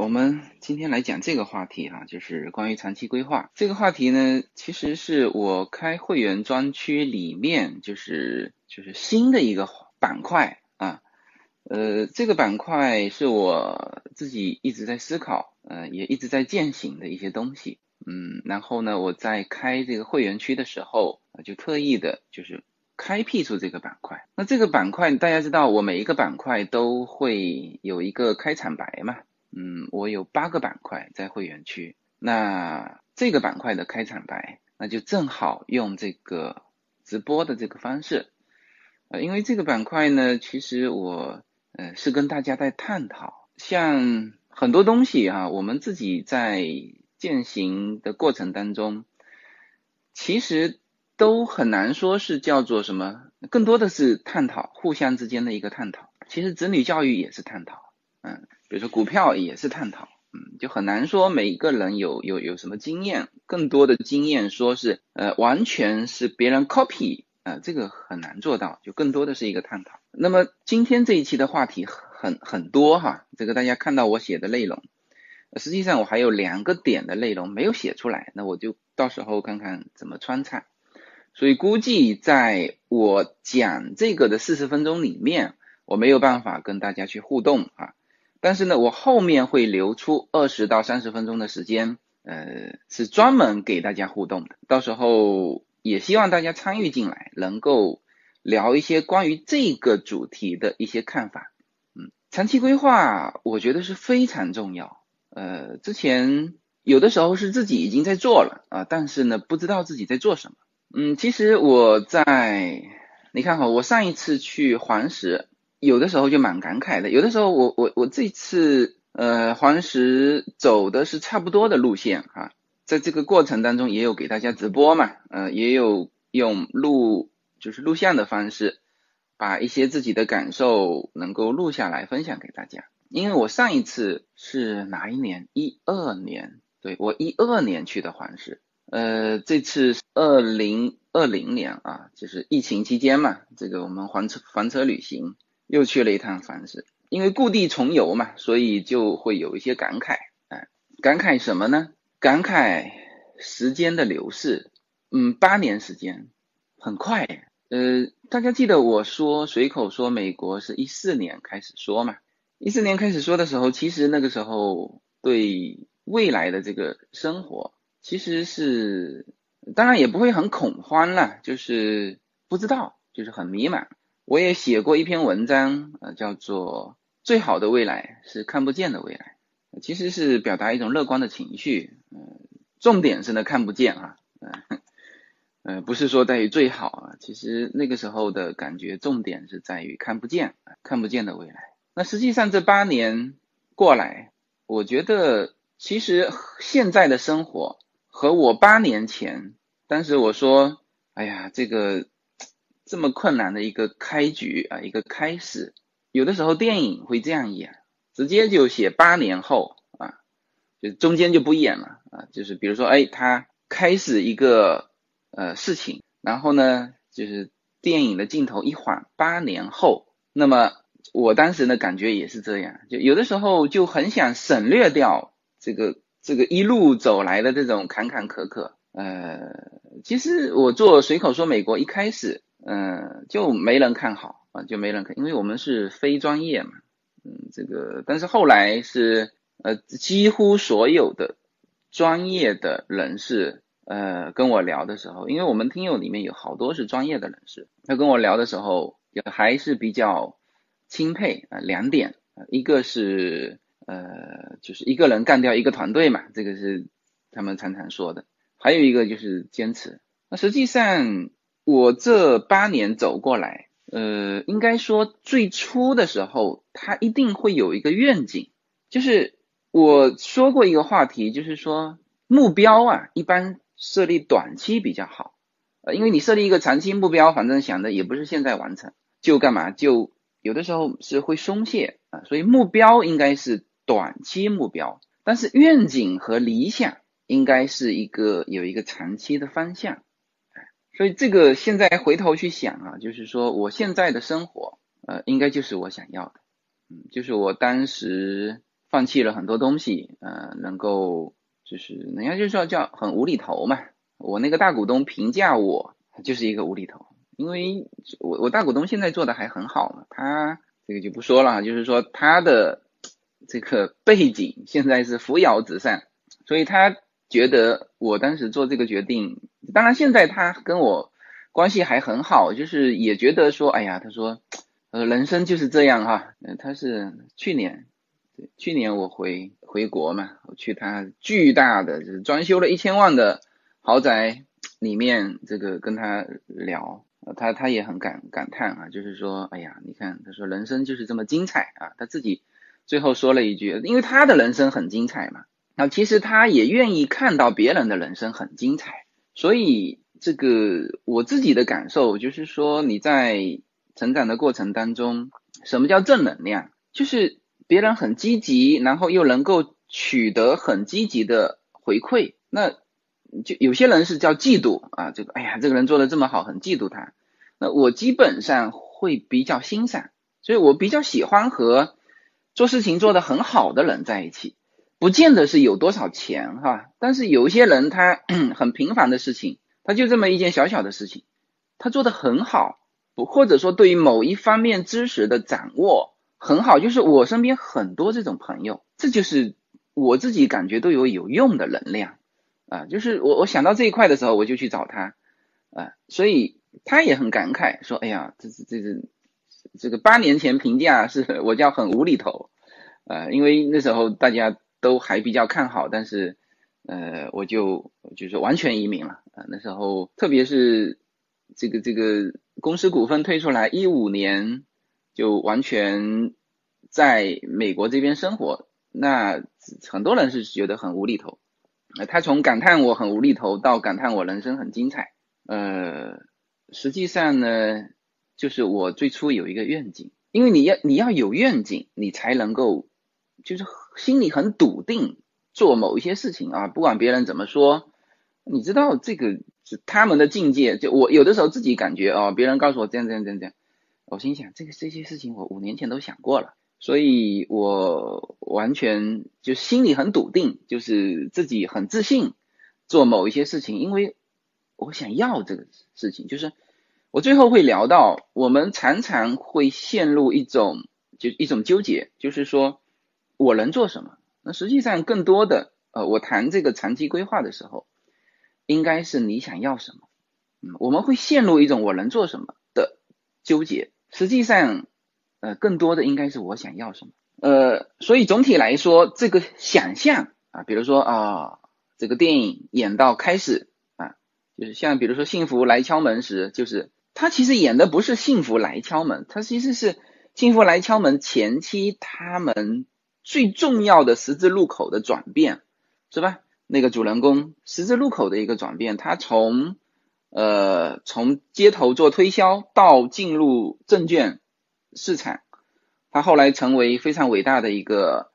我们今天来讲这个话题哈，就是关于长期规划。这个话题呢，其实是我开会员专区里面就是就是新的一个板块啊。呃，这个板块是我自己一直在思考，呃，也一直在践行的一些东西。嗯，然后呢，我在开这个会员区的时候，就特意的就是开辟出这个板块。那这个板块大家知道，我每一个板块都会有一个开场白嘛。嗯，我有八个板块在会员区，那这个板块的开场白，那就正好用这个直播的这个方式，呃，因为这个板块呢，其实我呃是跟大家在探讨，像很多东西哈，我们自己在践行的过程当中，其实都很难说是叫做什么，更多的是探讨互相之间的一个探讨，其实子女教育也是探讨，嗯。比如说股票也是探讨，嗯，就很难说每一个人有有有什么经验，更多的经验说是呃完全是别人 copy 啊，这个很难做到，就更多的是一个探讨。那么今天这一期的话题很很多哈，这个大家看到我写的内容，实际上我还有两个点的内容没有写出来，那我就到时候看看怎么穿插。所以估计在我讲这个的四十分钟里面，我没有办法跟大家去互动啊。但是呢，我后面会留出二十到三十分钟的时间，呃，是专门给大家互动的。到时候也希望大家参与进来，能够聊一些关于这个主题的一些看法。嗯，长期规划我觉得是非常重要。呃，之前有的时候是自己已经在做了啊，但是呢，不知道自己在做什么。嗯，其实我在，你看哈，我上一次去黄石。有的时候就蛮感慨的，有的时候我我我这次呃黄石走的是差不多的路线哈，在这个过程当中也有给大家直播嘛，呃也有用录就是录像的方式，把一些自己的感受能够录下来分享给大家。因为我上一次是哪一年？一二年，对我一二年去的黄石，呃这次二零二零年啊，就是疫情期间嘛，这个我们黄车房车旅行。又去了一趟凡是，因为故地重游嘛，所以就会有一些感慨，哎，感慨什么呢？感慨时间的流逝，嗯，八年时间很快，呃，大家记得我说随口说美国是一四年开始说嘛，一四年开始说的时候，其实那个时候对未来的这个生活其实是，当然也不会很恐慌了，就是不知道，就是很迷茫。我也写过一篇文章，呃，叫做《最好的未来是看不见的未来》，其实是表达一种乐观的情绪，嗯，重点是呢看不见啊，嗯，呃，不是说在于最好啊，其实那个时候的感觉重点是在于看不见，看不见的未来。那实际上这八年过来，我觉得其实现在的生活和我八年前，当时我说，哎呀，这个。这么困难的一个开局啊，一个开始，有的时候电影会这样演，直接就写八年后啊，就中间就不演了啊，就是比如说，哎，他开始一个呃事情，然后呢，就是电影的镜头一晃，八年后，那么我当时的感觉也是这样，就有的时候就很想省略掉这个这个一路走来的这种坎坎坷坷，呃，其实我做随口说美国一开始。嗯，就没人看好啊，就没人看，因为我们是非专业嘛，嗯，这个，但是后来是呃，几乎所有的专业的人士呃跟我聊的时候，因为我们听友里面有好多是专业的人士，他跟我聊的时候也还是比较钦佩啊，两点，一个是呃，就是一个人干掉一个团队嘛，这个是他们常常说的，还有一个就是坚持，那实际上。我这八年走过来，呃，应该说最初的时候，他一定会有一个愿景，就是我说过一个话题，就是说目标啊，一般设立短期比较好，呃，因为你设立一个长期目标，反正想的也不是现在完成，就干嘛，就有的时候是会松懈啊，所以目标应该是短期目标，但是愿景和理想应该是一个有一个长期的方向。所以这个现在回头去想啊，就是说我现在的生活，呃，应该就是我想要的，嗯，就是我当时放弃了很多东西，呃，能够就是人家就说叫很无厘头嘛。我那个大股东评价我就是一个无厘头，因为我我大股东现在做的还很好嘛，他这个就不说了，就是说他的这个背景现在是扶摇直上，所以他觉得我当时做这个决定，当然现在他跟我关系还很好，就是也觉得说，哎呀，他说，呃，人生就是这样哈，呃他是去年，去年我回回国嘛，我去他巨大的就是装修了一千万的。豪宅里面，这个跟他聊，他他也很感感叹啊，就是说，哎呀，你看，他说人生就是这么精彩啊，他自己最后说了一句，因为他的人生很精彩嘛，那其实他也愿意看到别人的人生很精彩，所以这个我自己的感受就是说，你在成长的过程当中，什么叫正能量？就是别人很积极，然后又能够取得很积极的回馈，那。就有些人是叫嫉妒啊，这个哎呀，这个人做的这么好，很嫉妒他。那我基本上会比较欣赏，所以我比较喜欢和做事情做得很好的人在一起，不见得是有多少钱哈。但是有一些人他 很平凡的事情，他就这么一件小小的事情，他做得很好，不或者说对于某一方面知识的掌握很好，就是我身边很多这种朋友，这就是我自己感觉都有有用的能量。啊，就是我我想到这一块的时候，我就去找他，啊，所以他也很感慨，说，哎呀，这是这是这个八年前评价是我叫很无厘头，呃，因为那时候大家都还比较看好，但是呃，我就就是完全移民了，啊，那时候特别是这个这个公司股份推出来，一五年就完全在美国这边生活，那很多人是觉得很无厘头。他从感叹我很无厘头到感叹我人生很精彩，呃，实际上呢，就是我最初有一个愿景，因为你要你要有愿景，你才能够就是心里很笃定做某一些事情啊，不管别人怎么说，你知道这个是他们的境界，就我有的时候自己感觉哦，别人告诉我这样这样这样这样，我心想这个这些事情我五年前都想过了。所以我完全就心里很笃定，就是自己很自信做某一些事情，因为我想要这个事情。就是我最后会聊到，我们常常会陷入一种就一种纠结，就是说我能做什么？那实际上更多的呃，我谈这个长期规划的时候，应该是你想要什么？嗯，我们会陷入一种我能做什么的纠结，实际上。呃，更多的应该是我想要什么，呃，所以总体来说，这个想象啊，比如说啊，这个电影演到开始啊，就是像比如说幸福来敲门时，就是他其实演的不是幸福来敲门，他其实是幸福来敲门前期他们最重要的十字路口的转变，是吧？那个主人公十字路口的一个转变，他从呃从街头做推销到进入证券。市场，他后来成为非常伟大的一个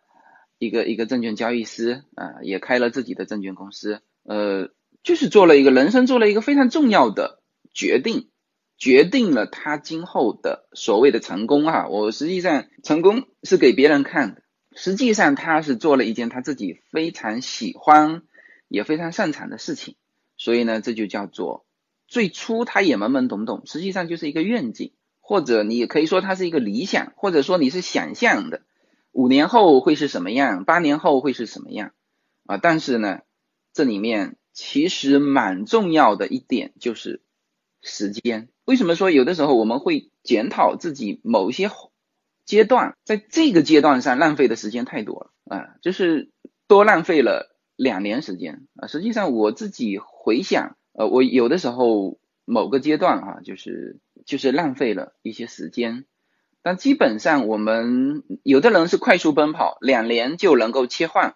一个一个证券交易师啊，也开了自己的证券公司，呃，就是做了一个人生做了一个非常重要的决定，决定了他今后的所谓的成功啊。我实际上成功是给别人看的，实际上他是做了一件他自己非常喜欢也非常擅长的事情，所以呢，这就叫做最初他也懵懵懂懂，实际上就是一个愿景。或者你也可以说它是一个理想，或者说你是想象的，五年后会是什么样，八年后会是什么样啊？但是呢，这里面其实蛮重要的一点就是时间。为什么说有的时候我们会检讨自己某些阶段，在这个阶段上浪费的时间太多了啊？就是多浪费了两年时间啊。实际上我自己回想，呃，我有的时候某个阶段哈，就是。就是浪费了一些时间，但基本上我们有的人是快速奔跑，两年就能够切换，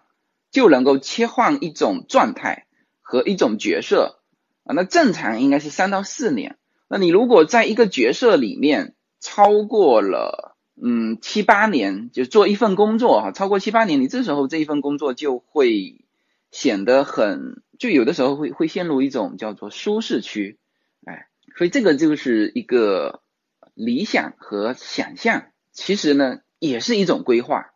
就能够切换一种状态和一种角色啊。那正常应该是三到四年。那你如果在一个角色里面超过了嗯七八年，就做一份工作哈，超过七八年，你这时候这一份工作就会显得很，就有的时候会会陷入一种叫做舒适区。哎所以这个就是一个理想和想象，其实呢也是一种规划，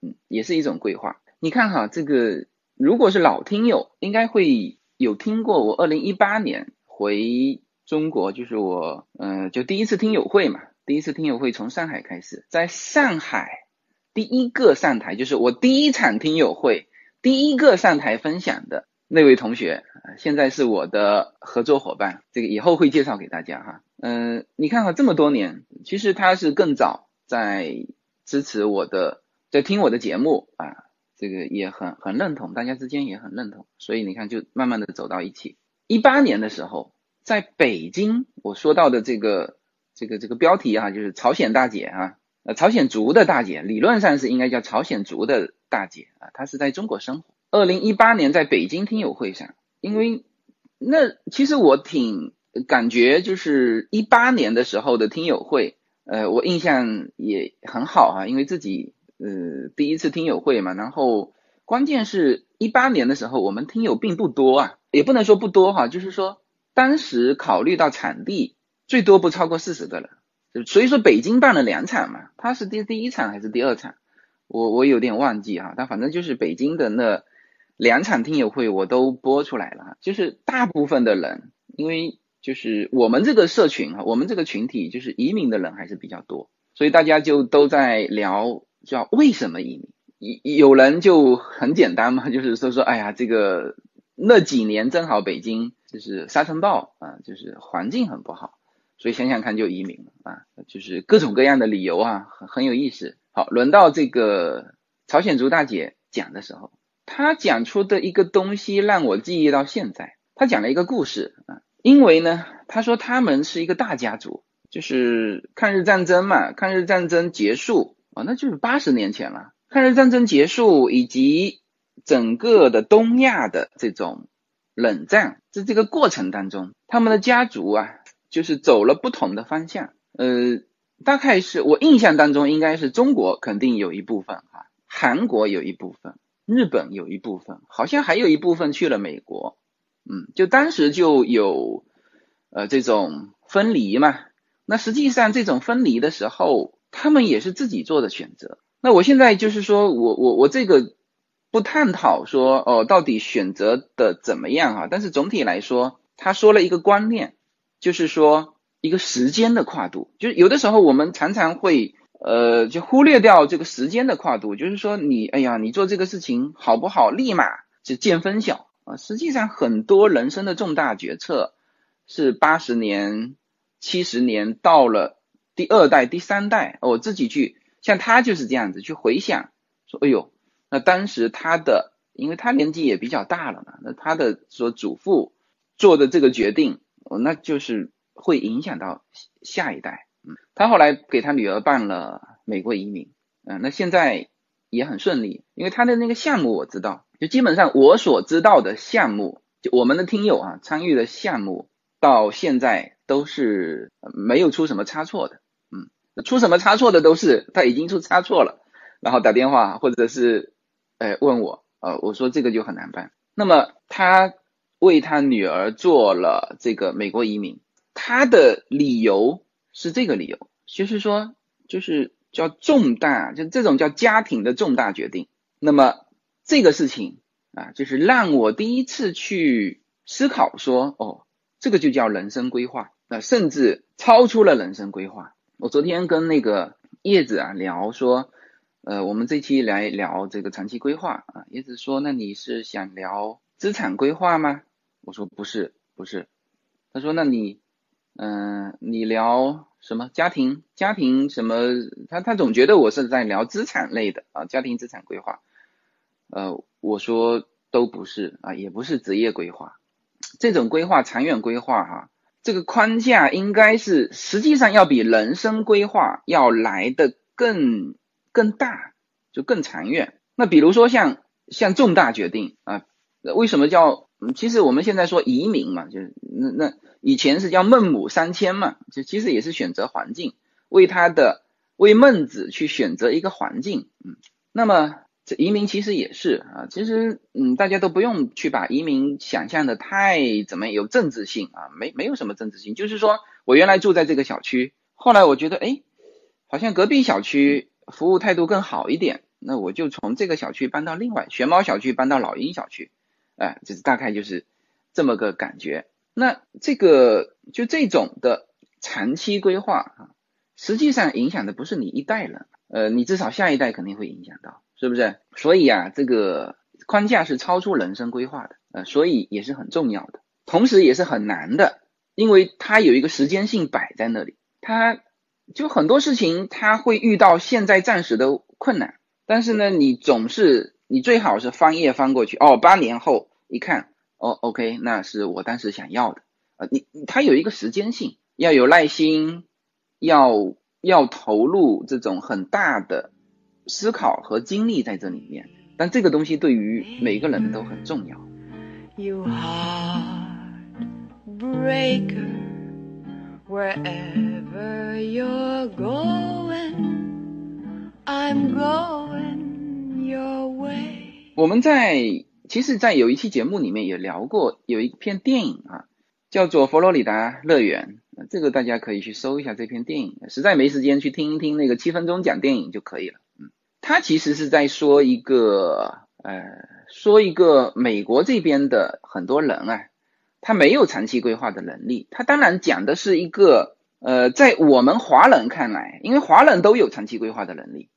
嗯，也是一种规划。你看哈，这个如果是老听友，应该会有听过我二零一八年回中国，就是我嗯，就第一次听友会嘛，第一次听友会从上海开始，在上海第一个上台，就是我第一场听友会第一个上台分享的。那位同学，现在是我的合作伙伴，这个以后会介绍给大家哈。嗯，你看哈，这么多年，其实他是更早在支持我的，在听我的节目啊，这个也很很认同，大家之间也很认同，所以你看就慢慢的走到一起。一八年的时候，在北京，我说到的这个这个这个标题哈，就是朝鲜大姐啊，呃，朝鲜族的大姐，理论上是应该叫朝鲜族的大姐啊，她是在中国生活。二零一八年在北京听友会上，因为那其实我挺感觉就是一八年的时候的听友会，呃，我印象也很好哈，因为自己呃第一次听友会嘛，然后关键是一八年的时候我们听友并不多啊，也不能说不多哈，就是说当时考虑到场地，最多不超过四十个人，所以说北京办了两场嘛，他是第第一场还是第二场，我我有点忘记哈，但反正就是北京的那。两场听友会我都播出来了，就是大部分的人，因为就是我们这个社群啊，我们这个群体就是移民的人还是比较多，所以大家就都在聊叫为什么移民，有有人就很简单嘛，就是说说哎呀这个那几年正好北京就是沙尘暴啊，就是环境很不好，所以想想看就移民了啊，就是各种各样的理由啊，很很有意思。好，轮到这个朝鲜族大姐讲的时候。她讲出的一个东西让我记忆到现在。她讲了一个故事啊，因为呢，她说他们是一个大家族，就是抗日战争嘛，抗日战争结束啊，那就是八十年前了。抗日战争结束以及整个的东亚的这种冷战，在这个过程当中，他们的家族啊，就是走了不同的方向。呃，大概是我印象当中，应该是中国肯定有一部分哈，韩国有一部分。日本有一部分，好像还有一部分去了美国，嗯，就当时就有呃这种分离嘛。那实际上这种分离的时候，他们也是自己做的选择。那我现在就是说我我我这个不探讨说哦到底选择的怎么样哈，但是总体来说，他说了一个观念，就是说一个时间的跨度，就是有的时候我们常常会。呃，就忽略掉这个时间的跨度，就是说你，哎呀，你做这个事情好不好，立马就见分晓啊。实际上，很多人生的重大决策是八十年、七十年到了第二代、第三代，我自己去，像他就是这样子去回想，说，哎呦，那当时他的，因为他年纪也比较大了嘛，那他的说祖父做的这个决定，那就是会影响到下一代。嗯他后来给他女儿办了美国移民，嗯，那现在也很顺利，因为他的那个项目我知道，就基本上我所知道的项目，就我们的听友啊参与的项目，到现在都是没有出什么差错的，嗯，出什么差错的都是他已经出差错了，然后打电话或者是，呃问我，呃我说这个就很难办，那么他为他女儿做了这个美国移民，他的理由。是这个理由，就是说，就是叫重大，就这种叫家庭的重大决定。那么这个事情啊，就是让我第一次去思考说，哦，这个就叫人生规划，那甚至超出了人生规划。我昨天跟那个叶子啊聊说，呃，我们这期来聊这个长期规划啊，叶子说，那你是想聊资产规划吗？我说不是，不是。他说，那你。嗯，你聊什么家庭？家庭什么？他他总觉得我是在聊资产类的啊，家庭资产规划。呃，我说都不是啊，也不是职业规划。这种规划，长远规划哈，这个框架应该是实际上要比人生规划要来的更更大，就更长远。那比如说像像重大决定啊，为什么叫？其实我们现在说移民嘛，就是那那以前是叫孟母三迁嘛，就其实也是选择环境，为他的为孟子去选择一个环境，嗯，那么这移民其实也是啊，其实嗯大家都不用去把移民想象的太怎么有政治性啊，没没有什么政治性，就是说我原来住在这个小区后来我觉得，哎，好像隔壁小区服务态度更好一点，那我就从这个小区搬到另外玄猫小区，搬到老鹰小区，哎，这是大概就是这么个感觉。那这个就这种的长期规划啊，实际上影响的不是你一代人，呃，你至少下一代肯定会影响到，是不是？所以啊，这个框架是超出人生规划的，呃，所以也是很重要的，同时也是很难的，因为它有一个时间性摆在那里。它就很多事情它会遇到现在暂时的困难，但是呢，你总是你最好是翻页翻过去哦，八年后一看哦，OK，那是我当时想要的啊，你他有一个时间性，要有耐心，要要投入这种很大的思考和精力在这里面，但这个东西对于每个人都很重要。You are breaker Wherever you're going, I'm going. 我们在其实，在有一期节目里面也聊过，有一篇电影啊，叫做《佛罗里达乐园》，这个大家可以去搜一下这篇电影。实在没时间去听一听那个七分钟讲电影就可以了。嗯，他其实是在说一个呃，说一个美国这边的很多人啊。他没有长期规划的能力，他当然讲的是一个，呃，在我们华人看来，因为华人都有长期规划的能力，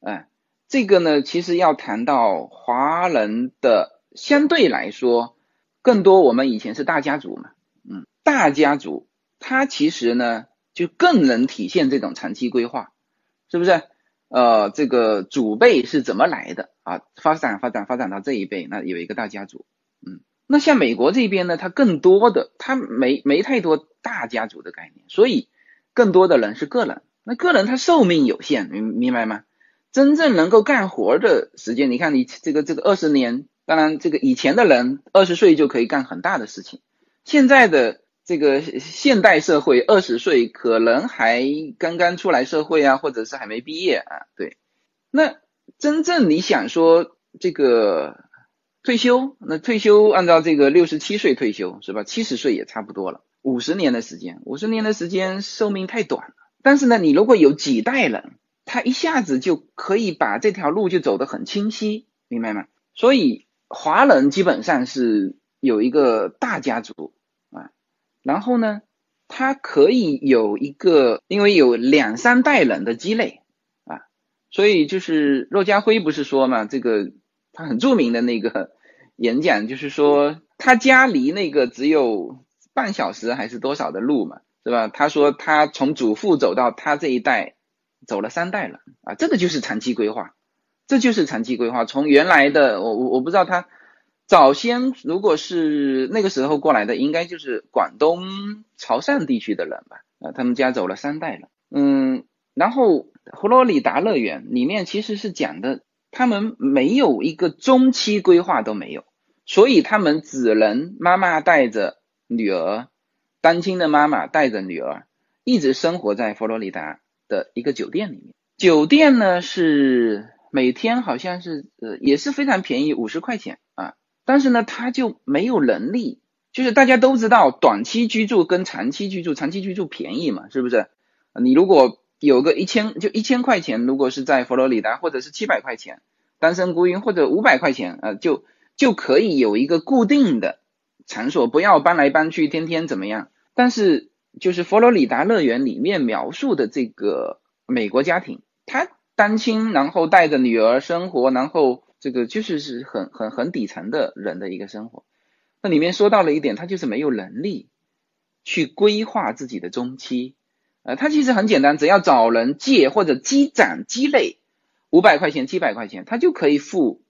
嗯，这个呢，其实要谈到华人的相对来说，更多我们以前是大家族嘛，嗯，大家族，他其实呢就更能体现这种长期规划，是不是？呃，这个祖辈是怎么来的啊？发展发展发展到这一辈，那有一个大家族，嗯。那像美国这边呢，它更多的，它没没太多大家族的概念，所以更多的人是个人。那个人他寿命有限，明明白吗？真正能够干活的时间，你看你这个这个二十年，当然这个以前的人二十岁就可以干很大的事情，现在的这个现代社会二十岁可能还刚刚出来社会啊，或者是还没毕业啊，对。那真正你想说这个。退休，那退休按照这个六十七岁退休是吧？七十岁也差不多了，五十年的时间，五十年的时间寿命太短了。但是呢，你如果有几代人，他一下子就可以把这条路就走得很清晰，明白吗？所以华人基本上是有一个大家族啊，然后呢，他可以有一个，因为有两三代人的积累啊，所以就是骆家辉不是说嘛，这个。他很著名的那个演讲，就是说他家离那个只有半小时还是多少的路嘛，是吧？他说他从祖父走到他这一代，走了三代了啊，这个就是长期规划，这就是长期规划。从原来的我我我不知道他早先如果是那个时候过来的，应该就是广东潮汕地区的人吧？啊，他们家走了三代了，嗯，然后佛罗里达乐园里面其实是讲的。他们没有一个中期规划都没有，所以他们只能妈妈带着女儿，单亲的妈妈带着女儿，一直生活在佛罗里达的一个酒店里面。酒店呢是每天好像是呃也是非常便宜，五十块钱啊。但是呢他就没有能力，就是大家都知道短期居住跟长期居住，长期居住便宜嘛，是不是？你如果有个一千就一千块钱，如果是在佛罗里达，或者是七百块钱，单身孤婴或者五百块钱，呃，就就可以有一个固定的场所，不要搬来搬去，天天怎么样？但是就是佛罗里达乐园里面描述的这个美国家庭，他单亲，然后带着女儿生活，然后这个就是是很很很底层的人的一个生活。那里面说到了一点，他就是没有能力去规划自己的中期。呃，他其实很简单，只要找人借或者积攒积累五百块钱、七百块钱，他就可以付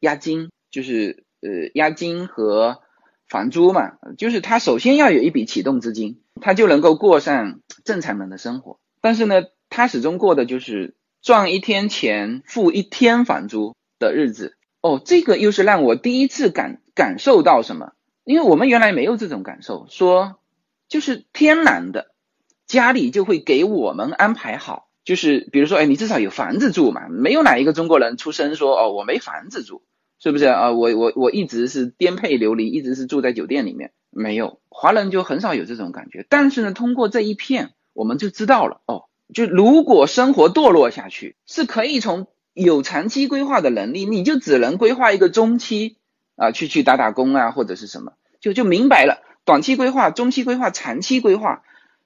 押金，就是呃押金和房租嘛。就是他首先要有一笔启动资金，他就能够过上正常人的生活。但是呢，他始终过的就是赚一天钱付一天房租的日子。哦，这个又是让我第一次感感受到什么？因为我们原来没有这种感受，说就是天然的。家里就会给我们安排好，就是比如说，哎，你至少有房子住嘛，没有哪一个中国人出生说，哦，我没房子住，是不是啊？我我我一直是颠沛流离，一直是住在酒店里面，没有，华人就很少有这种感觉。但是呢，通过这一片，我们就知道了哦，就如果生活堕落下去，是可以从有长期规划的能力，你就只能规划一个中期啊，去去打打工啊，或者是什么，就就明白了。短期规划、中期规划、长期规划，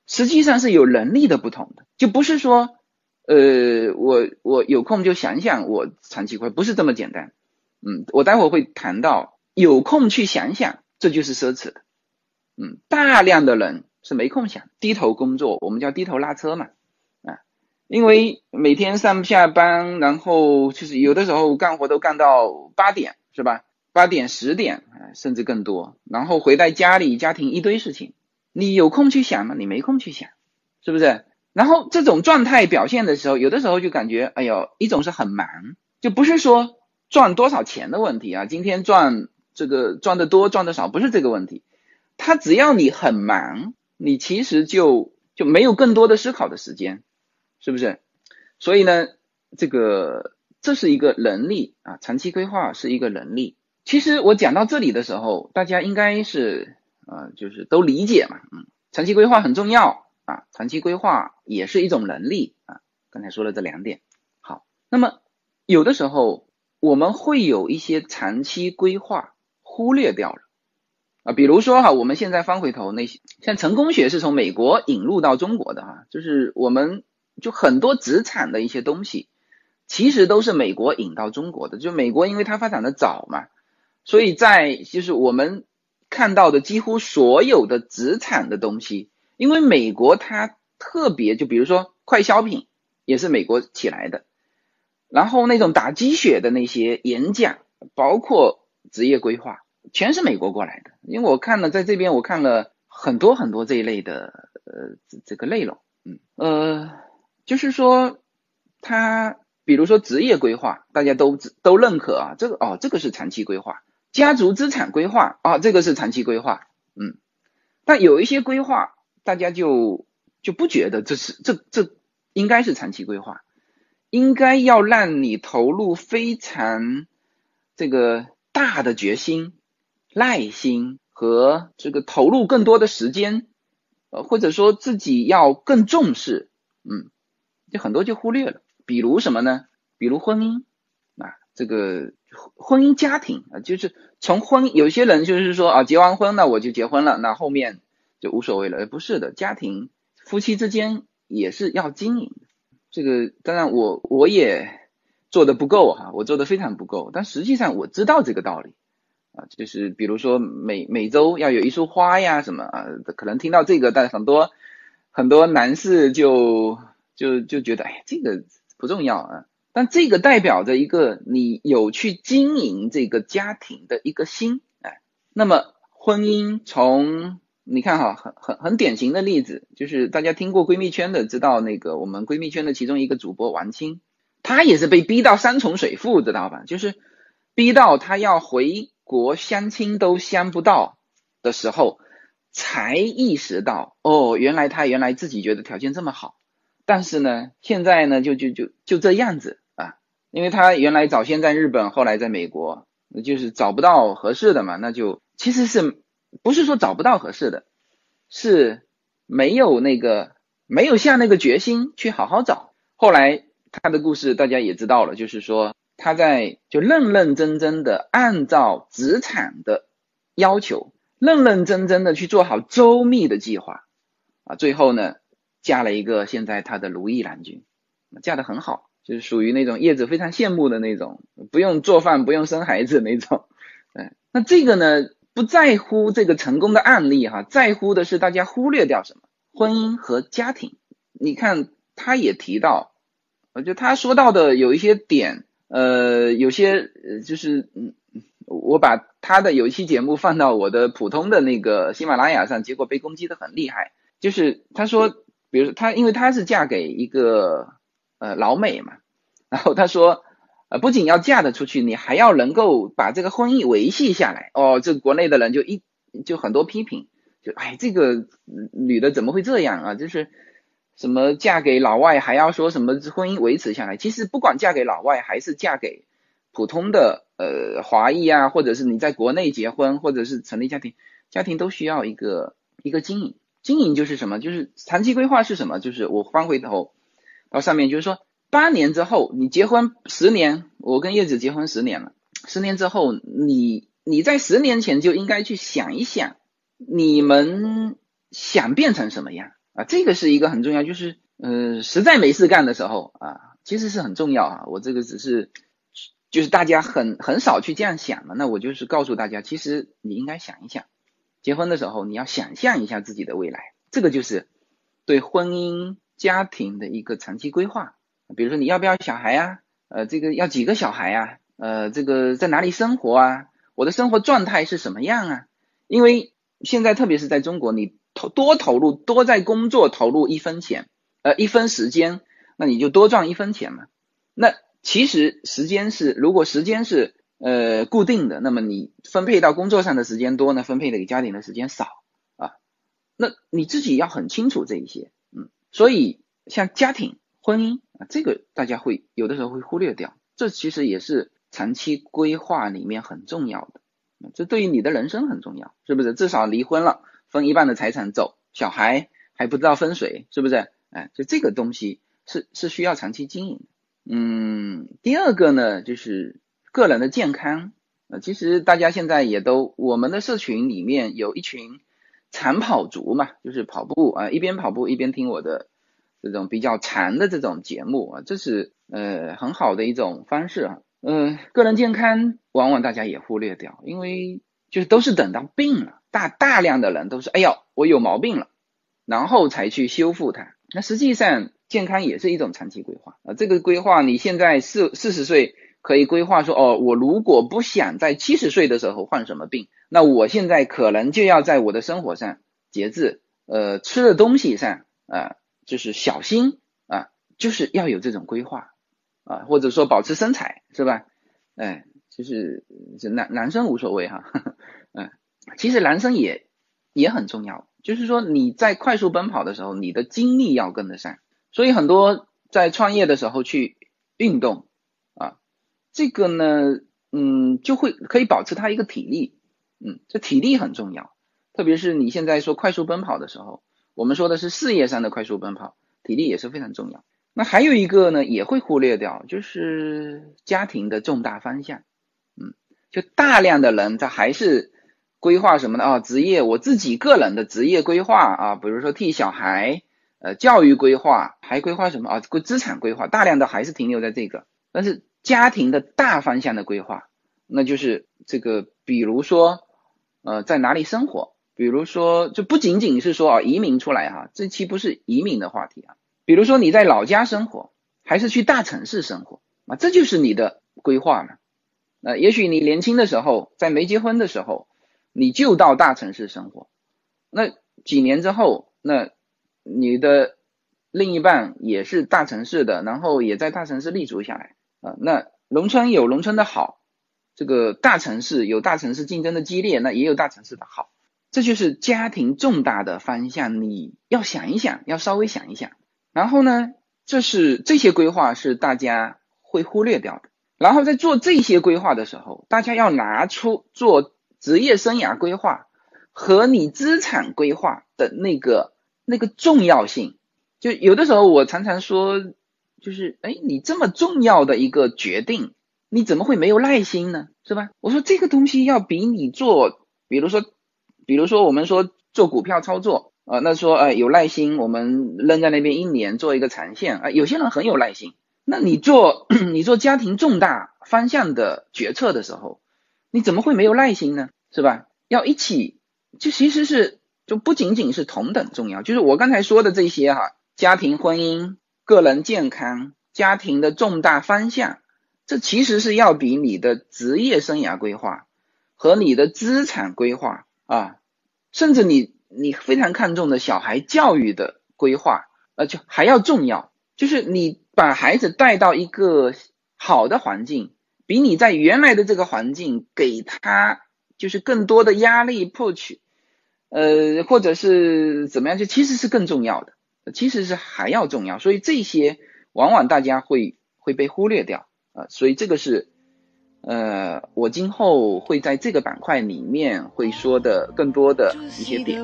实际上是有能力的不同的，就不是说，呃，我我有空就想想我长期规划，不是这么简单。嗯，我待会会谈到，有空去想想，这就是奢侈的。嗯，大量的人是没空想，低头工作，我们叫低头拉车嘛。啊，因为每天上下班，然后就是有的时候干活都干到八点，是吧？八点、十点啊，甚至更多。然后回到家里，家庭一堆事情，你有空去想吗？你没空去想，是不是？然后这种状态表现的时候，有的时候就感觉，哎呦，一种是很忙，就不是说赚多少钱的问题啊。今天赚这个赚的多，赚的少不是这个问题。他只要你很忙，你其实就就没有更多的思考的时间，是不是？所以呢，这个这是一个能力啊，长期规划是一个能力。其实我讲到这里的时候，大家应该是啊，就是都理解嘛，嗯，长期规划很重要啊，长期规划也是一种能力啊。刚才说了这两点，好，那么有的时候我们会有一些长期规划忽略掉了啊，比如说哈，我们现在翻回头那些，像成功学是从美国引入到中国的哈，就是我们就很多职场的一些东西，其实都是美国引到中国的，就美国因为它发展的早嘛。所以在就是我们看到的几乎所有的职场的东西，因为美国它特别，就比如说快消品也是美国起来的，然后那种打鸡血的那些演讲，包括职业规划，全是美国过来的。因为我看了在这边，我看了很多很多这一类的呃这个内容，嗯呃，就是说他比如说职业规划，大家都都认可啊，这个哦这个是长期规划。家族资产规划啊，这个是长期规划，嗯，但有一些规划，大家就就不觉得这是这这应该是长期规划，应该要让你投入非常这个大的决心、耐心和这个投入更多的时间，呃，或者说自己要更重视，嗯，就很多就忽略了，比如什么呢？比如婚姻啊，这个。婚姻家庭啊，就是从婚，有些人就是说啊，结完婚那我就结婚了，那后面就无所谓了。不是的，家庭夫妻之间也是要经营的。这个当然我我也做的不够哈，我做的非常不够。但实际上我知道这个道理啊，就是比如说每每周要有一束花呀什么啊，可能听到这个，但很多很多男士就就就觉得哎，这个不重要啊。但这个代表着一个你有去经营这个家庭的一个心，哎，那么婚姻从你看哈，很很很典型的例子，就是大家听过闺蜜圈的，知道那个我们闺蜜圈的其中一个主播王青，她也是被逼到山重水复，知道吧？就是逼到她要回国相亲都相不到的时候，才意识到哦，原来他原来自己觉得条件这么好，但是呢，现在呢就就就就这样子啊。因为他原来早先在日本，后来在美国，就是找不到合适的嘛，那就其实是不是说找不到合适的，是没有那个没有下那个决心去好好找。后来他的故事大家也知道了，就是说他在就认认真真的按照职场的要求，认认真真的去做好周密的计划啊，最后呢嫁了一个现在他的如意郎君，嫁得很好。就是属于那种叶子非常羡慕的那种，不用做饭，不用生孩子那种。哎，那这个呢，不在乎这个成功的案例哈，在乎的是大家忽略掉什么？婚姻和家庭。你看，他也提到，我觉得他说到的有一些点，呃，有些就是嗯，我把他的有一期节目放到我的普通的那个喜马拉雅上，结果被攻击的很厉害。就是他说，比如说他，因为他是嫁给一个。呃，老美嘛，然后他说，呃，不仅要嫁得出去，你还要能够把这个婚姻维系下来。哦，这国内的人就一就很多批评，就哎，这个女的怎么会这样啊？就是什么嫁给老外还要说什么婚姻维持下来？其实不管嫁给老外还是嫁给普通的呃华裔啊，或者是你在国内结婚或者是成立家庭，家庭都需要一个一个经营经营就是什么？就是长期规划是什么？就是我翻回头到上面，就是说八年之后你结婚十年，我跟叶子结婚十年了，十年之后你你在十年前就应该去想一想，你们想变成什么样啊？这个是一个很重要，就是呃实在没事干的时候啊，其实是很重要啊。我这个只是就是大家很很少去这样想嘛，那我就是告诉大家，其实你应该想一想。结婚的时候，你要想象一下自己的未来，这个就是对婚姻家庭的一个长期规划。比如说，你要不要小孩啊？呃，这个要几个小孩啊？呃，这个在哪里生活啊？我的生活状态是什么样啊？因为现在特别是在中国，你投多投入多在工作投入一分钱，呃，一分时间，那你就多赚一分钱嘛。那其实时间是，如果时间是。呃，固定的，那么你分配到工作上的时间多呢，分配给家庭的时间少啊。那你自己要很清楚这一些，嗯，所以像家庭、婚姻啊，这个大家会有的时候会忽略掉，这其实也是长期规划里面很重要的，这对于你的人生很重要，是不是？至少离婚了，分一半的财产走，小孩还不知道分水，是不是？哎，就这个东西是是需要长期经营。嗯，第二个呢，就是。个人的健康，呃，其实大家现在也都，我们的社群里面有一群长跑族嘛，就是跑步啊，一边跑步一边听我的这种比较长的这种节目啊，这是呃很好的一种方式啊。嗯，个人健康往往大家也忽略掉，因为就是都是等到病了，大大量的人都是，哎呦，我有毛病了，然后才去修复它。那实际上健康也是一种长期规划啊，这个规划你现在四四十岁。可以规划说，哦，我如果不想在七十岁的时候患什么病，那我现在可能就要在我的生活上节制，呃，吃的东西上啊，就是小心啊，就是要有这种规划啊，或者说保持身材，是吧？哎，就是这男男生无所谓哈，嗯，其实男生也也很重要，就是说你在快速奔跑的时候，你的精力要跟得上，所以很多在创业的时候去运动啊。这个呢，嗯，就会可以保持他一个体力，嗯，这体力很重要，特别是你现在说快速奔跑的时候，我们说的是事业上的快速奔跑，体力也是非常重要。那还有一个呢，也会忽略掉，就是家庭的重大方向，嗯，就大量的人他还是规划什么呢？啊，职业，我自己个人的职业规划啊，比如说替小孩，呃，教育规划，还规划什么啊？资产规划，大量的还是停留在这个，但是。家庭的大方向的规划，那就是这个，比如说，呃，在哪里生活？比如说，就不仅仅是说啊，移民出来哈，这期不是移民的话题啊。比如说你在老家生活，还是去大城市生活啊？这就是你的规划了。呃，也许你年轻的时候，在没结婚的时候，你就到大城市生活，那几年之后，那你的另一半也是大城市的，然后也在大城市立足下来。啊，那农村有农村的好，这个大城市有大城市竞争的激烈，那也有大城市的好，这就是家庭重大的方向，你要想一想，要稍微想一想。然后呢，这是这些规划是大家会忽略掉的。然后在做这些规划的时候，大家要拿出做职业生涯规划和你资产规划的那个那个重要性。就有的时候我常常说。就是，哎，你这么重要的一个决定，你怎么会没有耐心呢？是吧？我说这个东西要比你做，比如说，比如说我们说做股票操作，啊，那说，哎，有耐心，我们扔在那边一年做一个长线，啊，有些人很有耐心。那你做 你做家庭重大方向的决策的时候，你怎么会没有耐心呢？是吧？要一起，就其实是就不仅仅是同等重要，就是我刚才说的这些哈，家庭婚姻。个人健康、家庭的重大方向，这其实是要比你的职业生涯规划和你的资产规划啊，甚至你你非常看重的小孩教育的规划，呃，就还要重要。就是你把孩子带到一个好的环境，比你在原来的这个环境给他就是更多的压力破取，呃，或者是怎么样，就其实是更重要的。其实是还要重要，所以这些往往大家会会被忽略掉啊，所以这个是呃，我今后会在这个板块里面会说的更多的一些点。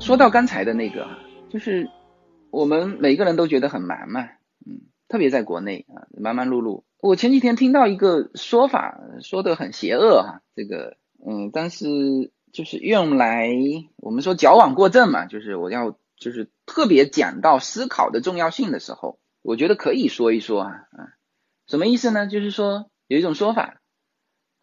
说到刚才的那个，就是我们每个人都觉得很忙嘛，嗯，特别在国内啊，忙忙碌碌。我前几天听到一个说法，说的很邪恶哈，这个，嗯，但是就是用来我们说矫枉过正嘛，就是我要就是特别讲到思考的重要性的时候，我觉得可以说一说啊，啊，什么意思呢？就是说有一种说法，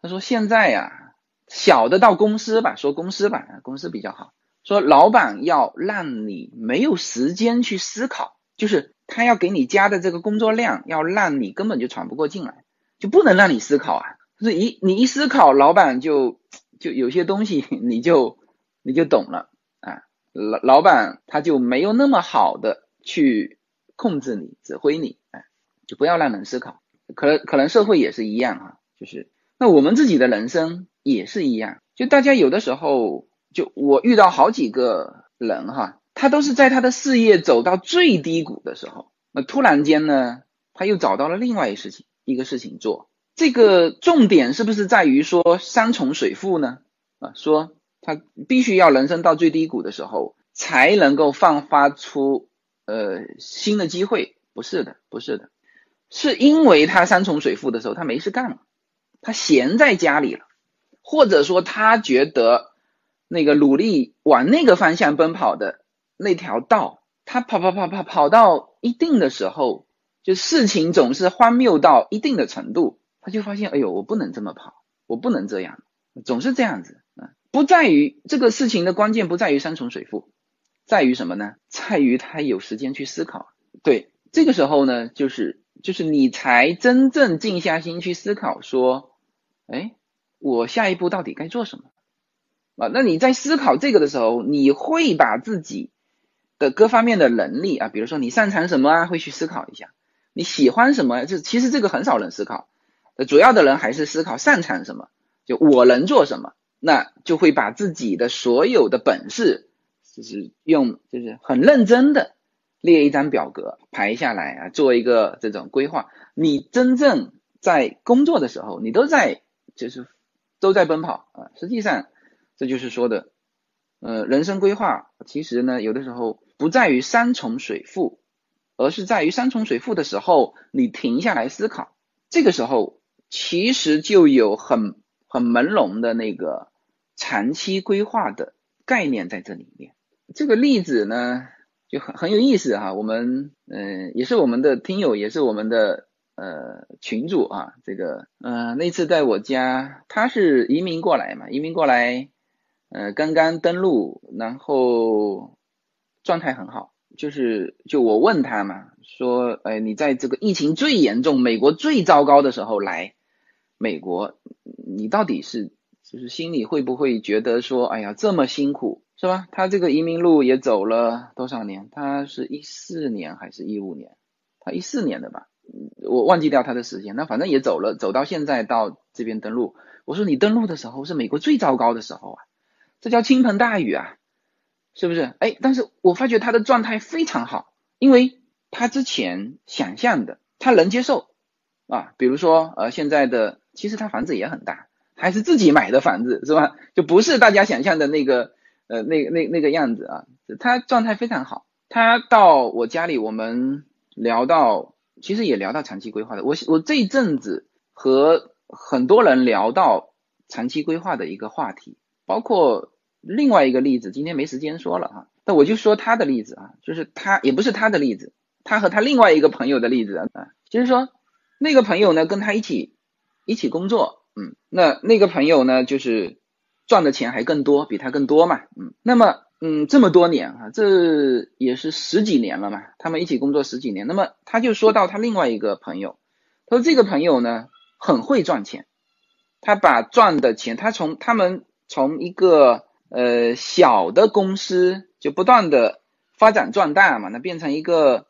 他说现在呀，小的到公司吧，说公司吧，公司比较好。说老板要让你没有时间去思考，就是他要给你加的这个工作量，要让你根本就喘不过劲来，就不能让你思考啊！就是一你一思考，老板就就有些东西你就你就懂了啊，老老板他就没有那么好的去控制你、指挥你，哎，就不要让人思考。可能可能社会也是一样啊，就是那我们自己的人生也是一样，就大家有的时候。就我遇到好几个人哈，他都是在他的事业走到最低谷的时候，那突然间呢，他又找到了另外一事情，一个事情做。这个重点是不是在于说山重水复呢？啊，说他必须要人生到最低谷的时候才能够放发出呃新的机会？不是的，不是的，是因为他山重水复的时候他没事干了，他闲在家里了，或者说他觉得。那个努力往那个方向奔跑的那条道，他跑跑跑跑跑到一定的时候，就事情总是荒谬到一定的程度，他就发现，哎呦，我不能这么跑，我不能这样，总是这样子啊。不在于这个事情的关键，不在于山重水复，在于什么呢？在于他有时间去思考。对，这个时候呢，就是就是你才真正静下心去思考，说，哎，我下一步到底该做什么？啊，那你在思考这个的时候，你会把自己的各方面的能力啊，比如说你擅长什么啊，会去思考一下；你喜欢什么，就其实这个很少人思考，主要的人还是思考擅长什么，就我能做什么，那就会把自己的所有的本事，就是用就是很认真的列一张表格排下来啊，做一个这种规划。你真正在工作的时候，你都在就是都在奔跑啊，实际上。这就是说的，呃，人生规划其实呢，有的时候不在于山重水复，而是在于山重水复的时候，你停下来思考，这个时候其实就有很很朦胧的那个长期规划的概念在这里面。这个例子呢，就很很有意思哈。我们嗯，也是我们的听友，也是我们的。呃，群主啊，这个，呃，那次在我家，他是移民过来嘛，移民过来。呃，刚刚登陆，然后状态很好，就是就我问他嘛，说，哎，你在这个疫情最严重、美国最糟糕的时候来美国，你到底是就是心里会不会觉得说，哎呀，这么辛苦，是吧？他这个移民路也走了多少年？他是一四年还是一五年？他一四年的吧，我忘记掉他的时间，那反正也走了，走到现在到这边登陆。我说你登陆的时候是美国最糟糕的时候啊。这叫倾盆大雨啊，是不是？哎，但是我发觉他的状态非常好，因为他之前想象的他能接受啊，比如说呃现在的其实他房子也很大，还是自己买的房子是吧？就不是大家想象的那个呃那那那个样子啊，他状态非常好。他到我家里，我们聊到其实也聊到长期规划的。我我这一阵子和很多人聊到长期规划的一个话题，包括。另外一个例子，今天没时间说了哈，那我就说他的例子啊，就是他也不是他的例子，他和他另外一个朋友的例子啊，就是说那个朋友呢跟他一起一起工作，嗯，那那个朋友呢就是赚的钱还更多，比他更多嘛，嗯，那么嗯这么多年啊，这也是十几年了嘛，他们一起工作十几年，那么他就说到他另外一个朋友，他说这个朋友呢很会赚钱，他把赚的钱，他从他们从一个呃，小的公司就不断的发展壮大嘛，那变成一个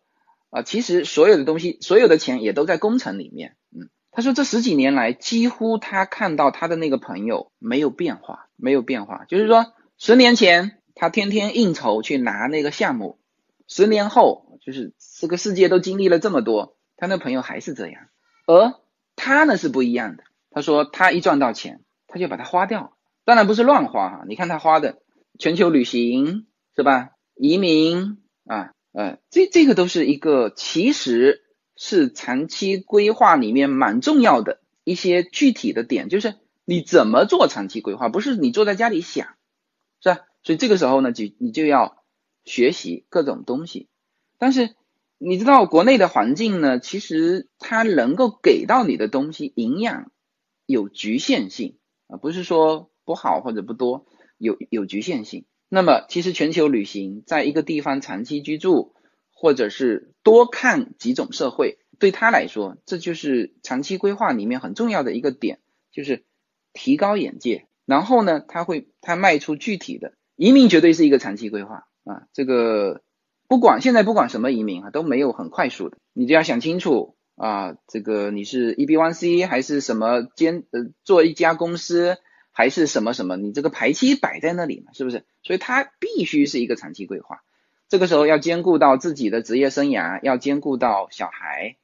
啊，其实所有的东西，所有的钱也都在工程里面。嗯，他说这十几年来，几乎他看到他的那个朋友没有变化，没有变化，就是说十年前他天天应酬去拿那个项目，十年后就是这个世界都经历了这么多，他那朋友还是这样，而他呢是不一样的。他说他一赚到钱，他就把它花掉，当然不是乱花哈。你看他花的全球旅行是吧？移民啊，呃，这这个都是一个其实是长期规划里面蛮重要的一些具体的点，就是你怎么做长期规划，不是你坐在家里想，是吧？所以这个时候呢，就你就要学习各种东西。但是你知道国内的环境呢，其实它能够给到你的东西营养有局限性啊，不是说不好或者不多，有有局限性。那么，其实全球旅行，在一个地方长期居住，或者是多看几种社会，对他来说，这就是长期规划里面很重要的一个点，就是提高眼界。然后呢，他会他迈出具体的移民，绝对是一个长期规划啊。这个不管现在不管什么移民啊，都没有很快速的，你就要想清楚啊，这个你是 E B one C 还是什么兼呃做一家公司。还是什么什么，你这个排期摆在那里嘛，是不是？所以它必须是一个长期规划。这个时候要兼顾到自己的职业生涯，要兼顾到小孩。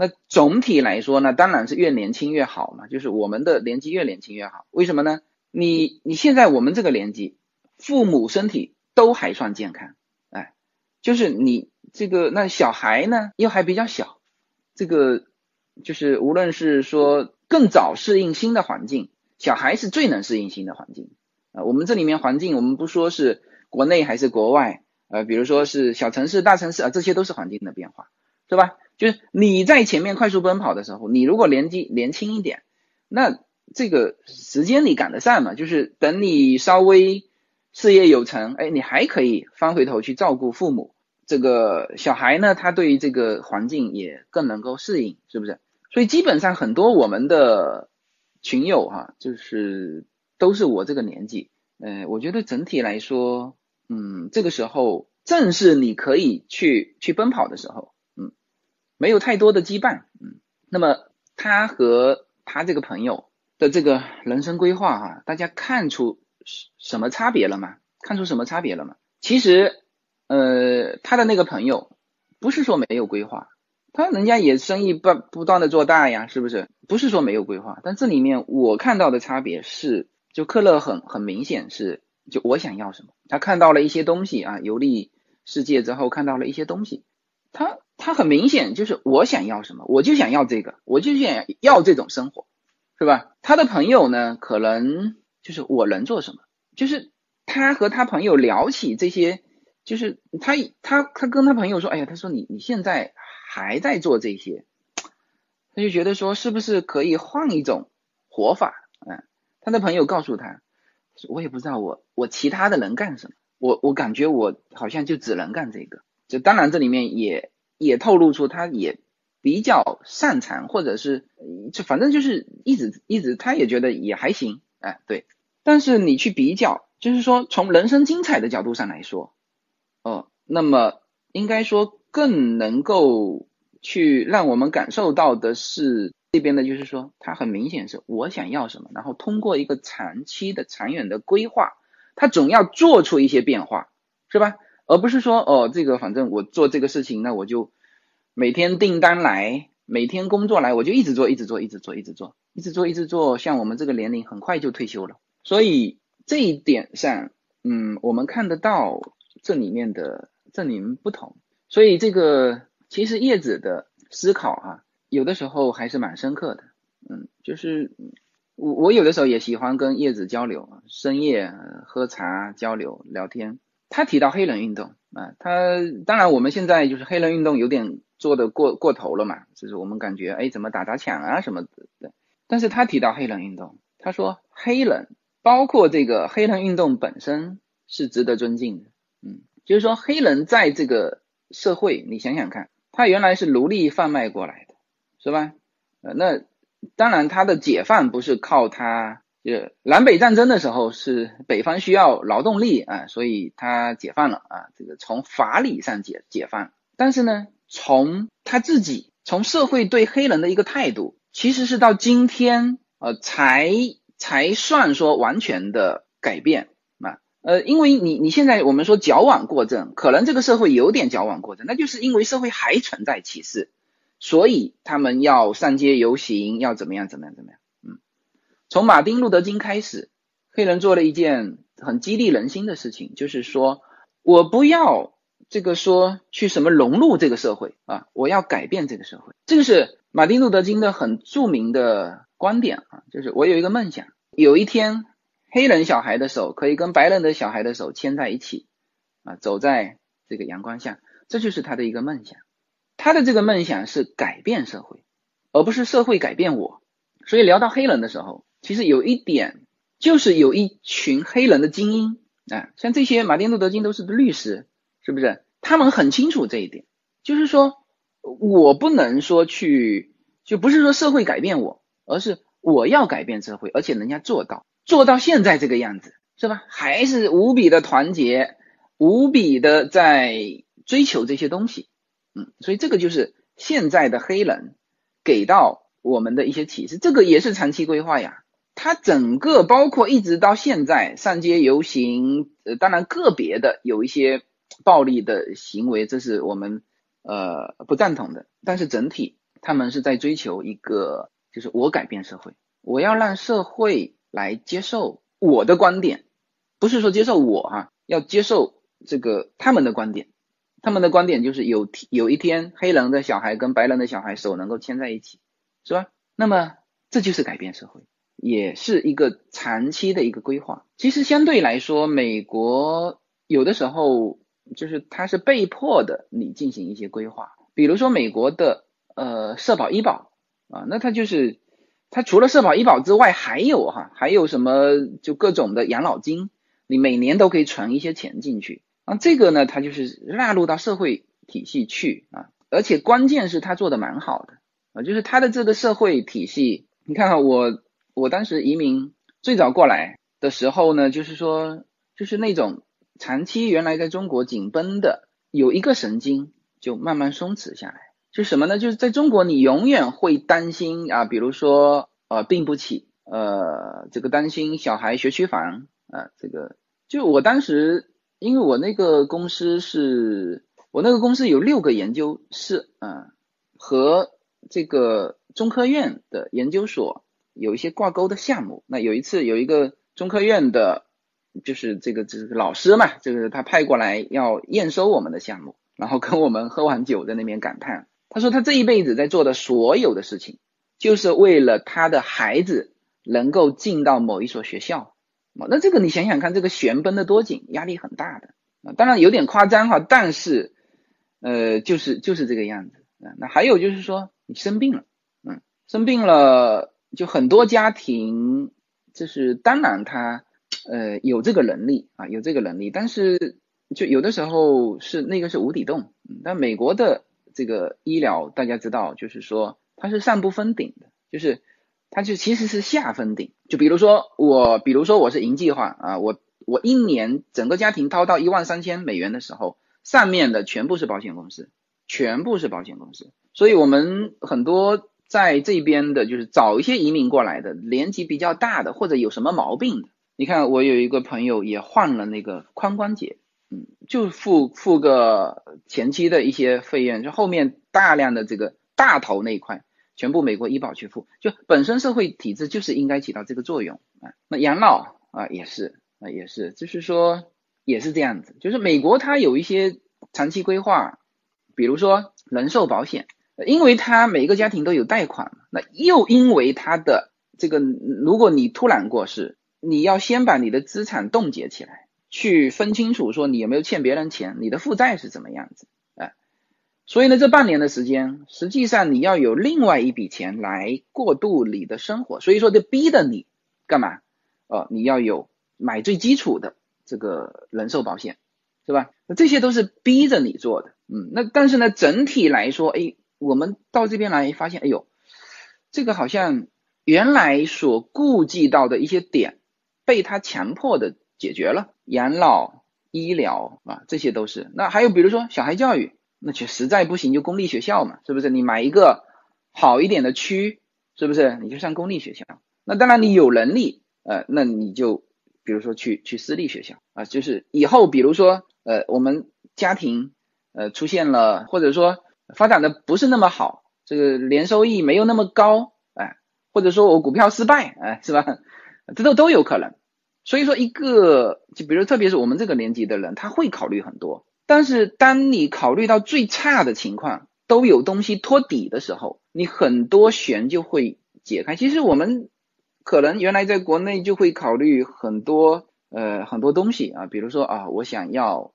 那总体来说呢，当然是越年轻越好嘛，就是我们的年纪越年轻越好。为什么呢？你你现在我们这个年纪，父母身体都还算健康，哎，就是你这个那小孩呢又还比较小，这个就是无论是说更早适应新的环境。小孩是最能适应新的环境啊！我们这里面环境，我们不说是国内还是国外，呃，比如说是小城市、大城市啊，这些都是环境的变化，是吧？就是你在前面快速奔跑的时候，你如果年纪年轻一点，那这个时间你赶得上嘛？就是等你稍微事业有成，哎，你还可以翻回头去照顾父母。这个小孩呢，他对于这个环境也更能够适应，是不是？所以基本上很多我们的。群友哈，就是都是我这个年纪，嗯，我觉得整体来说，嗯，这个时候正是你可以去去奔跑的时候，没有太多的羁绊，嗯，那么他和他这个朋友的这个人生规划哈，大家看出什么差别了吗？看出什么差别了吗？其实，呃，他的那个朋友不是说没有规划。他人家也生意不不断的做大呀，是不是？不是说没有规划，但这里面我看到的差别是，就克勒很很明显是，就我想要什么，他看到了一些东西啊，游历世界之后看到了一些东西，他他很明显就是我想要什么，我就想要这个，我就想要这种生活，是吧？他的朋友呢，可能就是我能做什么，就是他和他朋友聊起这些，就是他他他跟他朋友说，哎呀，他说你你现在。还在做这些，他就觉得说是不是可以换一种活法？嗯，他的朋友告诉他，我也不知道我我其他的能干什么，我我感觉我好像就只能干这个。就当然这里面也也透露出他也比较擅长，或者是就反正就是一直一直他也觉得也还行，哎对。但是你去比较，就是说从人生精彩的角度上来说，哦，那么应该说。更能够去让我们感受到的是这边的，就是说，他很明显是我想要什么，然后通过一个长期的、长远的规划，他总要做出一些变化，是吧？而不是说，哦，这个反正我做这个事情，那我就每天订单来，每天工作来，我就一直做，一直做，一直做，一直做，一直做，一直做。像我们这个年龄，很快就退休了。所以这一点上，嗯，我们看得到这里面的这里面不同。所以这个其实叶子的思考哈，有的时候还是蛮深刻的。嗯，就是我我有的时候也喜欢跟叶子交流，深夜喝茶交流聊天。他提到黑人运动啊，他当然我们现在就是黑人运动有点做的过过头了嘛，就是我们感觉哎怎么打砸抢啊什么的。但是他提到黑人运动，他说黑人包括这个黑人运动本身是值得尊敬的。嗯，就是说黑人在这个。社会，你想想看，他原来是奴隶贩卖过来的，是吧？呃，那当然，他的解放不是靠他，就南北战争的时候是北方需要劳动力啊，所以他解放了啊，这个从法理上解解放。但是呢，从他自己，从社会对黑人的一个态度，其实是到今天呃才才算说完全的改变啊。呃，因为你你现在我们说矫枉过正，可能这个社会有点矫枉过正，那就是因为社会还存在歧视，所以他们要上街游行，要怎么样怎么样怎么样。从马丁路德金开始，黑人做了一件很激励人心的事情，就是说我不要这个说去什么融入这个社会啊，我要改变这个社会。这个是马丁路德金的很著名的观点啊，就是我有一个梦想，有一天。黑人小孩的手可以跟白人的小孩的手牵在一起，啊，走在这个阳光下，这就是他的一个梦想。他的这个梦想是改变社会，而不是社会改变我。所以聊到黑人的时候，其实有一点就是有一群黑人的精英啊，像这些马丁路德金都是律师，是不是？他们很清楚这一点，就是说我不能说去，就不是说社会改变我，而是我要改变社会，而且人家做到。做到现在这个样子，是吧？还是无比的团结，无比的在追求这些东西，嗯，所以这个就是现在的黑人给到我们的一些启示。这个也是长期规划呀，他整个包括一直到现在上街游行，呃，当然个别的有一些暴力的行为，这是我们呃不赞同的，但是整体他们是在追求一个，就是我改变社会，我要让社会。来接受我的观点，不是说接受我哈，要接受这个他们的观点。他们的观点就是有有一天黑人的小孩跟白人的小孩手能够牵在一起，是吧？那么这就是改变社会，也是一个长期的一个规划。其实相对来说，美国有的时候就是它是被迫的，你进行一些规划，比如说美国的呃社保医保啊，那它就是。它除了社保医保之外，还有哈，还有什么就各种的养老金，你每年都可以存一些钱进去啊。这个呢，它就是纳入到社会体系去啊，而且关键是它做的蛮好的啊，就是它的这个社会体系，你看看我我当时移民最早过来的时候呢，就是说就是那种长期原来在中国紧绷的有一个神经就慢慢松弛下来。就什么呢？就是在中国，你永远会担心啊，比如说呃病不起，呃这个担心小孩学区房啊，这个就我当时，因为我那个公司是，我那个公司有六个研究室啊，和这个中科院的研究所有一些挂钩的项目。那有一次有一个中科院的，就是这个这个老师嘛，就是他派过来要验收我们的项目，然后跟我们喝完酒在那边感叹。他说他这一辈子在做的所有的事情，就是为了他的孩子能够进到某一所学校。那这个你想想看，这个悬绷的多紧，压力很大的啊。当然有点夸张哈，但是呃，就是就是这个样子。那还有就是说你生病了，嗯，生病了就很多家庭就是当然他呃有这个能力啊，有这个能力，但是就有的时候是那个是无底洞。但美国的。这个医疗大家知道，就是说它是上不封顶的，就是它就其实是下封顶。就比如说我，比如说我是银计划啊，我我一年整个家庭掏到一万三千美元的时候，上面的全部是保险公司，全部是保险公司。所以我们很多在这边的，就是早一些移民过来的，年纪比较大的或者有什么毛病的，你看我有一个朋友也换了那个髋关节。嗯，就付付个前期的一些费用，就后面大量的这个大头那一块，全部美国医保去付，就本身社会体制就是应该起到这个作用啊。那养老啊也是啊也是，就是说也是这样子，就是美国它有一些长期规划，比如说人寿保险，因为他每个家庭都有贷款，那又因为他的这个，如果你突然过世，你要先把你的资产冻结起来。去分清楚，说你有没有欠别人钱，你的负债是怎么样子，哎，所以呢，这半年的时间，实际上你要有另外一笔钱来过渡你的生活，所以说就逼着你干嘛？哦，你要有买最基础的这个人寿保险，是吧？那这些都是逼着你做的，嗯，那但是呢，整体来说，哎，我们到这边来发现，哎呦，这个好像原来所顾忌到的一些点，被他强迫的。解决了养老、医疗啊，这些都是。那还有比如说小孩教育，那就实在不行就公立学校嘛，是不是？你买一个好一点的区，是不是？你就上公立学校。那当然你有能力，呃，那你就比如说去去私立学校啊，就是以后比如说呃我们家庭呃出现了或者说发展的不是那么好，这个年收益没有那么高，哎，或者说我股票失败，哎，是吧？这都都有可能。所以说一个就比如特别是我们这个年纪的人，他会考虑很多。但是当你考虑到最差的情况，都有东西托底的时候，你很多弦就会解开。其实我们可能原来在国内就会考虑很多呃很多东西啊，比如说啊，我想要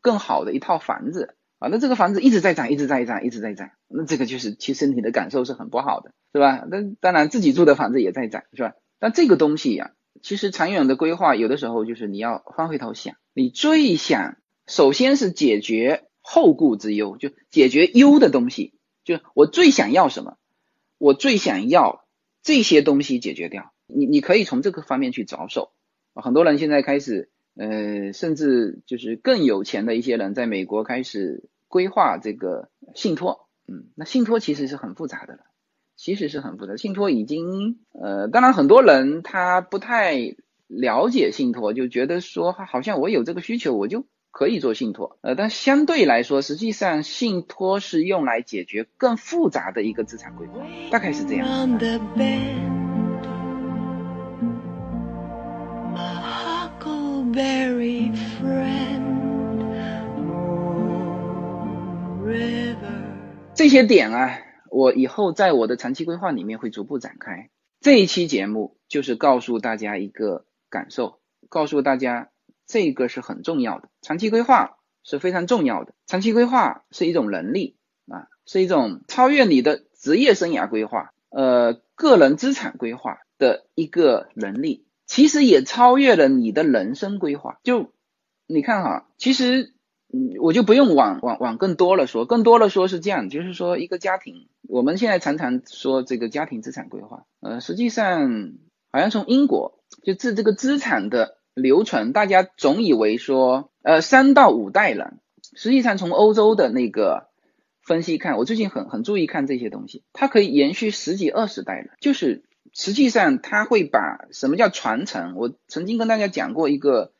更好的一套房子啊，那这个房子一直在涨，一直在涨，一直在涨，那这个就是其实你的感受是很不好的，是吧？那当然自己住的房子也在涨，是吧？但这个东西呀，其实长远的规划有的时候就是你要翻回头想，你最想。首先是解决后顾之忧，就解决忧的东西，就我最想要什么，我最想要这些东西解决掉。你你可以从这个方面去着手。很多人现在开始，呃，甚至就是更有钱的一些人，在美国开始规划这个信托。嗯，那信托其实是很复杂的了，其实是很复杂。信托已经，呃，当然很多人他不太了解信托，就觉得说好像我有这个需求，我就。可以做信托，呃，但相对来说，实际上信托是用来解决更复杂的一个资产规划，大概是这样。这些点啊，我以后在我的长期规划里面会逐步展开。这一期节目就是告诉大家一个感受，告诉大家。这个是很重要的，长期规划是非常重要的。长期规划是一种能力啊，是一种超越你的职业生涯规划、呃个人资产规划的一个能力，其实也超越了你的人生规划。就你看哈，其实嗯，我就不用往往往更多了说，更多了说是这样，就是说一个家庭，我们现在常常说这个家庭资产规划，呃，实际上好像从英国就治这个资产的。流传，大家总以为说，呃，三到五代人，实际上从欧洲的那个分析看，我最近很很注意看这些东西，它可以延续十几二十代人，就是实际上它会把什么叫传承？我曾经跟大家讲过一个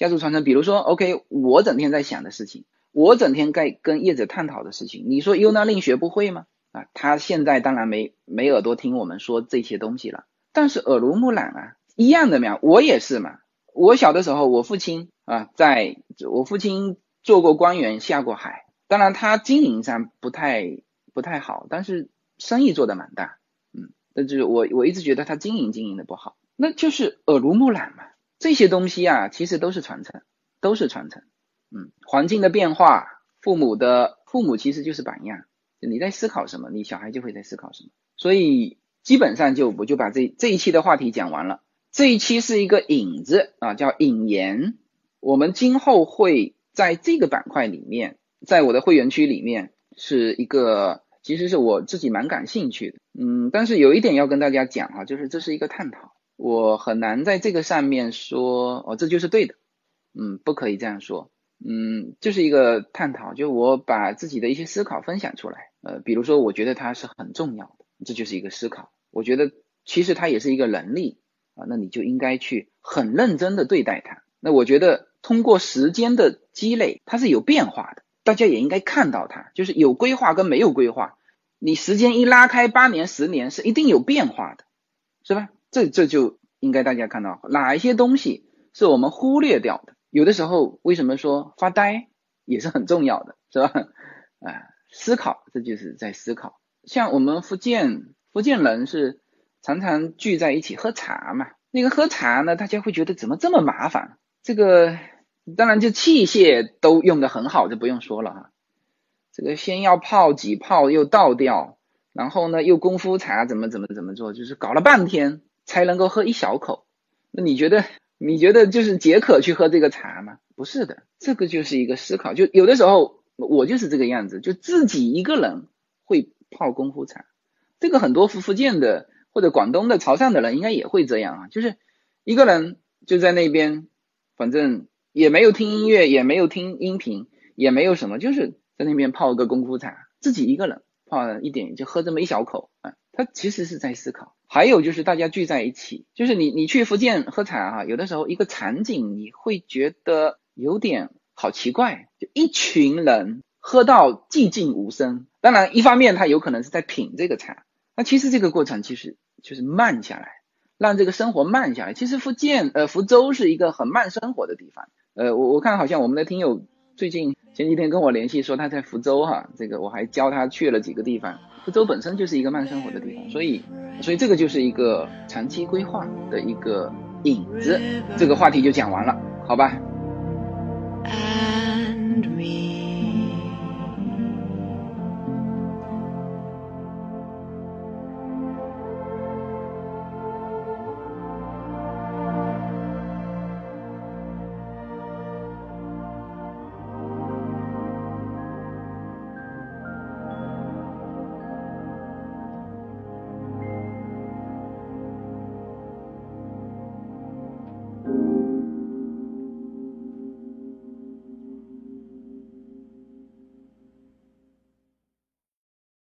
家族传承，比如说，OK，我整天在想的事情，我整天在跟业者探讨的事情，你说尤娜令学不会吗？啊，他现在当然没没耳朵听我们说这些东西了，但是耳濡目染啊，一样的嘛，我也是嘛。我小的时候，我父亲啊，在我父亲做过官员，下过海。当然，他经营上不太不太好，但是生意做得蛮大。嗯，那就是我我一直觉得他经营经营的不好，那就是耳濡目染嘛。这些东西啊，其实都是传承，都是传承。嗯，环境的变化，父母的父母其实就是榜样。你在思考什么，你小孩就会在思考什么。所以基本上就我就把这这一期的话题讲完了。这一期是一个引子啊，叫引言。我们今后会在这个板块里面，在我的会员区里面，是一个其实是我自己蛮感兴趣的。嗯，但是有一点要跟大家讲哈，就是这是一个探讨，我很难在这个上面说哦，这就是对的。嗯，不可以这样说。嗯，就是一个探讨，就我把自己的一些思考分享出来。呃，比如说我觉得它是很重要的，这就是一个思考。我觉得其实它也是一个能力。啊，那你就应该去很认真的对待它。那我觉得通过时间的积累，它是有变化的。大家也应该看到它，就是有规划跟没有规划，你时间一拉开八年、十年，是一定有变化的，是吧？这这就应该大家看到哪一些东西是我们忽略掉的。有的时候为什么说发呆也是很重要的，是吧？啊，思考，这就是在思考。像我们福建福建人是。常常聚在一起喝茶嘛，那个喝茶呢，大家会觉得怎么这么麻烦？这个当然就器械都用的很好，就不用说了哈。这个先要泡几泡，又倒掉，然后呢又功夫茶怎么怎么怎么做，就是搞了半天才能够喝一小口。那你觉得你觉得就是解渴去喝这个茶吗？不是的，这个就是一个思考。就有的时候我就是这个样子，就自己一个人会泡功夫茶。这个很多福福建的。或者广东的潮汕的人应该也会这样啊，就是一个人就在那边，反正也没有听音乐，也没有听音频，也没有什么，就是在那边泡个功夫茶，自己一个人泡一点就喝这么一小口啊，他其实是在思考，还有就是大家聚在一起，就是你你去福建喝茶哈，有的时候一个场景你会觉得有点好奇怪，就一群人喝到寂静无声。当然，一方面他有可能是在品这个茶，那其实这个过程其实就是慢下来，让这个生活慢下来。其实福建呃福州是一个很慢生活的地方。呃，我我看好像我们的听友最近前几天跟我联系说他在福州哈，这个我还教他去了几个地方。福州本身就是一个慢生活的地方，所以所以这个就是一个长期规划的一个影子。这个话题就讲完了，好吧？and me.